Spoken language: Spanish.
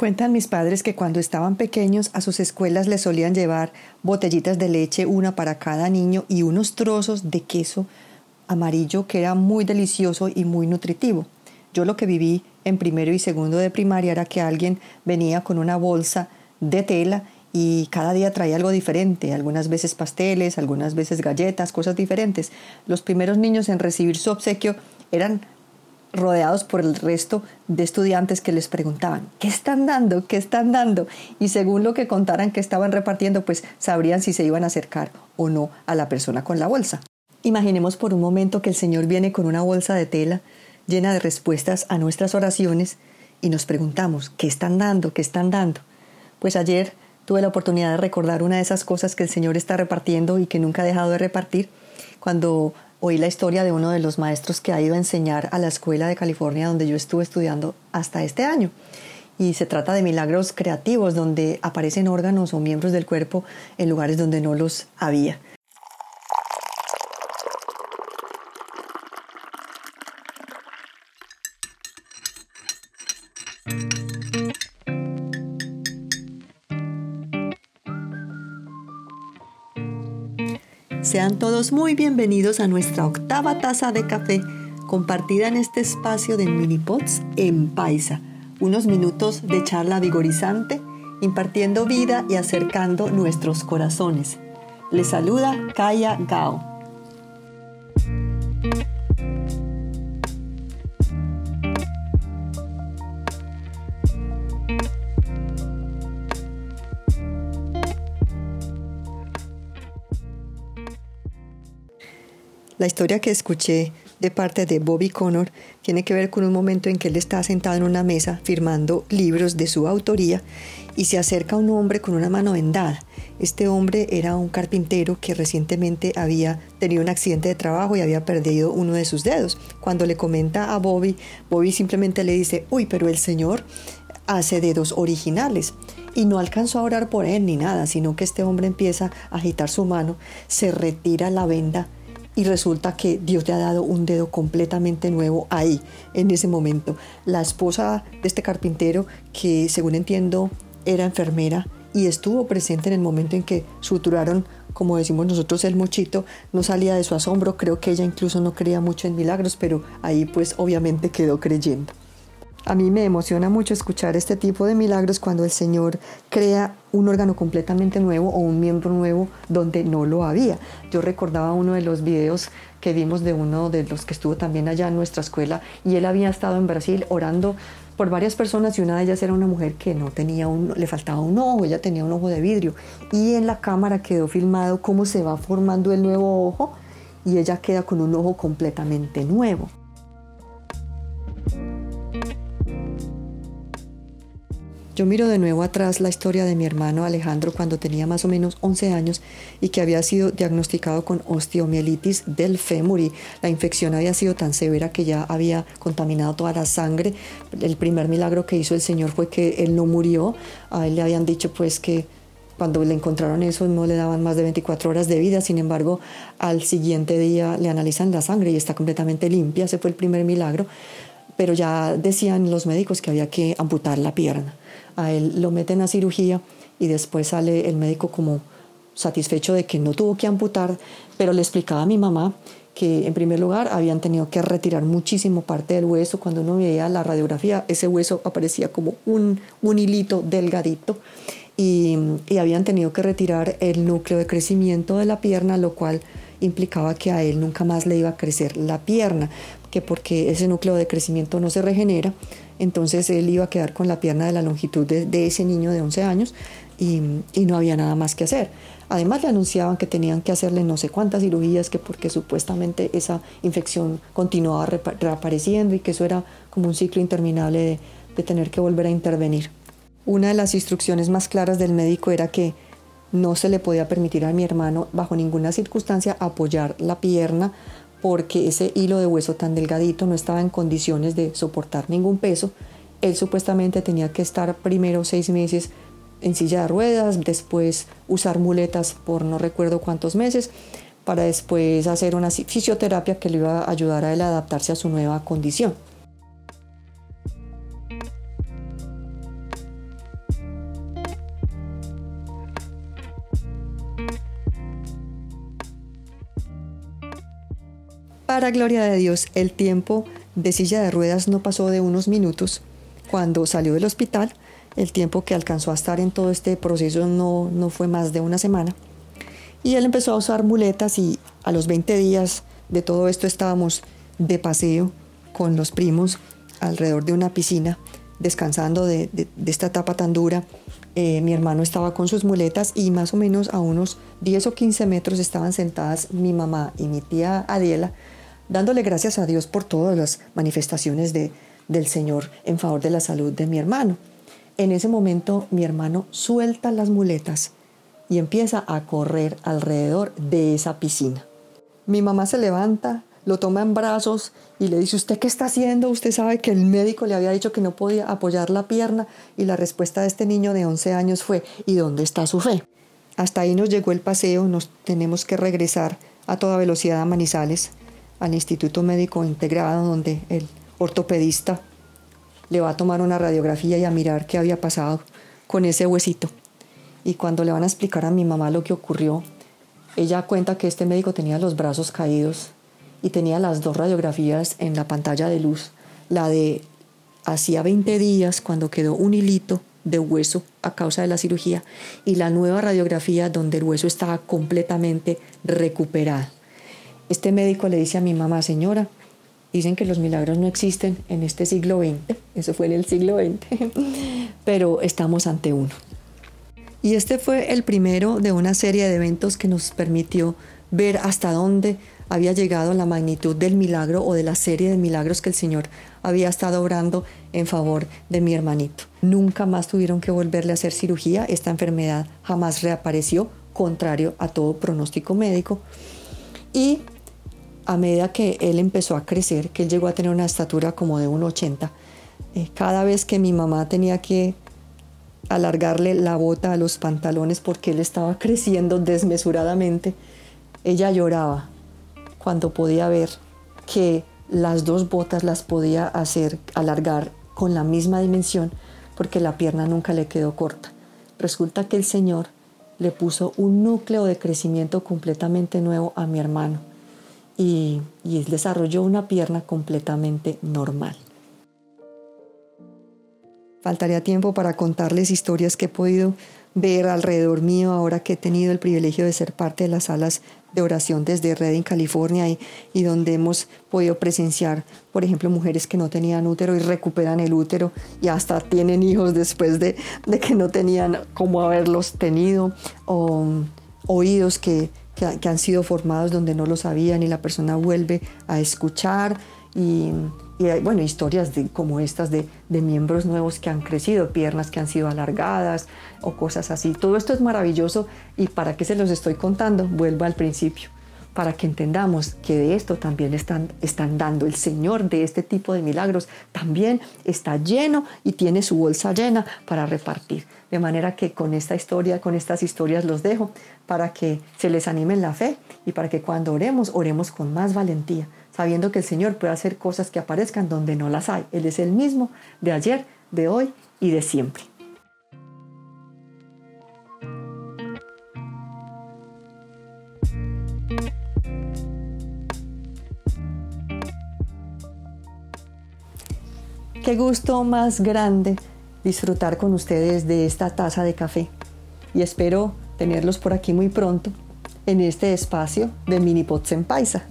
Cuentan mis padres que cuando estaban pequeños a sus escuelas les solían llevar botellitas de leche, una para cada niño, y unos trozos de queso amarillo que era muy delicioso y muy nutritivo. Yo lo que viví en primero y segundo de primaria era que alguien venía con una bolsa de tela y cada día traía algo diferente, algunas veces pasteles, algunas veces galletas, cosas diferentes. Los primeros niños en recibir su obsequio eran rodeados por el resto de estudiantes que les preguntaban, ¿qué están dando? ¿Qué están dando? Y según lo que contaran que estaban repartiendo, pues sabrían si se iban a acercar o no a la persona con la bolsa. Imaginemos por un momento que el Señor viene con una bolsa de tela llena de respuestas a nuestras oraciones y nos preguntamos, ¿qué están dando? ¿Qué están dando? Pues ayer tuve la oportunidad de recordar una de esas cosas que el Señor está repartiendo y que nunca ha dejado de repartir cuando oí la historia de uno de los maestros que ha ido a enseñar a la escuela de California donde yo estuve estudiando hasta este año. Y se trata de milagros creativos donde aparecen órganos o miembros del cuerpo en lugares donde no los había. Sean todos muy bienvenidos a nuestra octava taza de café compartida en este espacio de Minipots en Paisa. Unos minutos de charla vigorizante, impartiendo vida y acercando nuestros corazones. Les saluda Kaya Gao. La historia que escuché de parte de Bobby Connor tiene que ver con un momento en que él está sentado en una mesa firmando libros de su autoría y se acerca un hombre con una mano vendada. Este hombre era un carpintero que recientemente había tenido un accidente de trabajo y había perdido uno de sus dedos. Cuando le comenta a Bobby, Bobby simplemente le dice, uy, pero el señor hace dedos originales. Y no alcanzó a orar por él ni nada, sino que este hombre empieza a agitar su mano, se retira la venda y resulta que Dios le ha dado un dedo completamente nuevo ahí, en ese momento. La esposa de este carpintero, que según entiendo era enfermera y estuvo presente en el momento en que suturaron, como decimos nosotros, el mochito, no salía de su asombro. Creo que ella incluso no creía mucho en milagros, pero ahí pues obviamente quedó creyendo. A mí me emociona mucho escuchar este tipo de milagros cuando el Señor crea un órgano completamente nuevo o un miembro nuevo donde no lo había. Yo recordaba uno de los videos que vimos de uno de los que estuvo también allá en nuestra escuela y él había estado en Brasil orando por varias personas y una de ellas era una mujer que no tenía un, le faltaba un ojo, ella tenía un ojo de vidrio y en la cámara quedó filmado cómo se va formando el nuevo ojo y ella queda con un ojo completamente nuevo. Yo miro de nuevo atrás la historia de mi hermano Alejandro cuando tenía más o menos 11 años y que había sido diagnosticado con osteomielitis del fémur y la infección había sido tan severa que ya había contaminado toda la sangre. El primer milagro que hizo el Señor fue que él no murió. A él le habían dicho pues que cuando le encontraron eso no le daban más de 24 horas de vida, sin embargo al siguiente día le analizan la sangre y está completamente limpia, ese fue el primer milagro, pero ya decían los médicos que había que amputar la pierna a él lo meten a cirugía y después sale el médico como satisfecho de que no tuvo que amputar, pero le explicaba a mi mamá que en primer lugar habían tenido que retirar muchísimo parte del hueso. Cuando uno veía la radiografía, ese hueso aparecía como un, un hilito delgadito y, y habían tenido que retirar el núcleo de crecimiento de la pierna, lo cual implicaba que a él nunca más le iba a crecer la pierna, que porque ese núcleo de crecimiento no se regenera, entonces él iba a quedar con la pierna de la longitud de, ese niño de 11 años y, no había nada más que hacer. Además le anunciaban que tenían que hacerle no sé cuántas cirugías, que porque supuestamente esa infección continuaba reapareciendo y que eso era como un ciclo interminable de, de tener que volver a intervenir. Una de las instrucciones más claras del médico era que no se le podía permitir a mi hermano bajo ninguna circunstancia apoyar la pierna porque ese hilo de hueso tan delgadito no estaba en condiciones de soportar ningún peso. Él supuestamente tenía que estar primero seis meses en silla de ruedas, después usar muletas por no recuerdo cuántos meses, para después hacer una fisioterapia que le iba a ayudar a él a adaptarse a su nueva condición. Para gloria de Dios, el tiempo de silla de ruedas no pasó de unos minutos. Cuando salió del hospital, el tiempo que alcanzó a estar en todo este proceso no, no fue más de una semana. Y él empezó a usar muletas y a los 20 días de todo esto estábamos de paseo con los primos alrededor de una piscina, descansando de, esta etapa tan dura. Eh, mi hermano estaba con sus muletas y más o menos a unos 10 o 15 metros estaban sentadas mi mamá y mi tía Adiela, dándole gracias a Dios por todas las manifestaciones de, del Señor en favor de la salud de mi hermano. En ese momento mi hermano suelta las muletas y empieza a correr alrededor de esa piscina. Mi mamá se levanta, lo toma en brazos y le dice, ¿usted qué está haciendo? Usted sabe que el médico le había dicho que no podía apoyar la pierna y la respuesta de este niño de 11 años fue, ¿y dónde está su fe? Hasta ahí nos llegó el paseo, nos tenemos que regresar a toda velocidad a Manizales, al Instituto Médico Integrado, donde el ortopedista le va a tomar una radiografía y a mirar qué había pasado con ese huesito. Y cuando le van a explicar a mi mamá lo que ocurrió, ella cuenta que este médico tenía los brazos caídos y tenía las dos radiografías en la pantalla de luz, la de hacía 20 días cuando quedó un hilito de hueso a causa de la cirugía y la nueva radiografía donde el hueso estaba completamente recuperado. Este médico le dice a mi mamá, señora, dicen que los milagros no existen en este siglo XX, eso fue en el siglo XX, pero estamos ante uno. Y este fue el primero de una serie de eventos que nos permitió ver hasta dónde había llegado la magnitud del milagro o de la serie de milagros que el Señor había estado obrando en favor de mi hermanito. Nunca más tuvieron que volverle a hacer cirugía, esta enfermedad jamás reapareció, contrario a todo pronóstico médico. Y a medida que él empezó a crecer, que él llegó a tener una estatura como de 1,80, eh, cada vez que mi mamá tenía que alargarle la bota a los pantalones porque él estaba creciendo desmesuradamente, ella lloraba cuando podía ver que las dos botas las podía hacer alargar con la misma dimensión porque la pierna nunca le quedó corta. Resulta que el Señor le puso un núcleo de crecimiento completamente nuevo a mi hermano y, desarrolló una pierna completamente normal. Faltaría tiempo para contarles historias que he podido ver alrededor mío ahora que he tenido el privilegio de ser parte de las salas de oración desde Redding, California, y, y, donde hemos podido presenciar, por ejemplo, mujeres que no tenían útero y recuperan el útero y hasta tienen hijos después de, de que no tenían cómo haberlos tenido, o oídos que, que, han sido formados donde no lo sabían y la persona vuelve a escuchar y y hay, bueno, historias como estas de, de, miembros nuevos que han crecido, piernas que han sido alargadas o cosas así. Todo esto es maravilloso y para qué se los estoy contando, vuelvo al principio, para que entendamos que de esto también están, dando. El Señor de este tipo de milagros también está lleno y tiene su bolsa llena para repartir. De manera que con esta historia, con estas historias los dejo para que se les anime la fe y para que cuando oremos, oremos con más valentía sabiendo que el Señor puede hacer cosas que aparezcan donde no las hay. Él es el mismo de ayer, de hoy y de siempre. Gusto más grande disfrutar con ustedes de esta taza de café y espero tenerlos por aquí muy pronto en este espacio de Mini Pots en Paisa.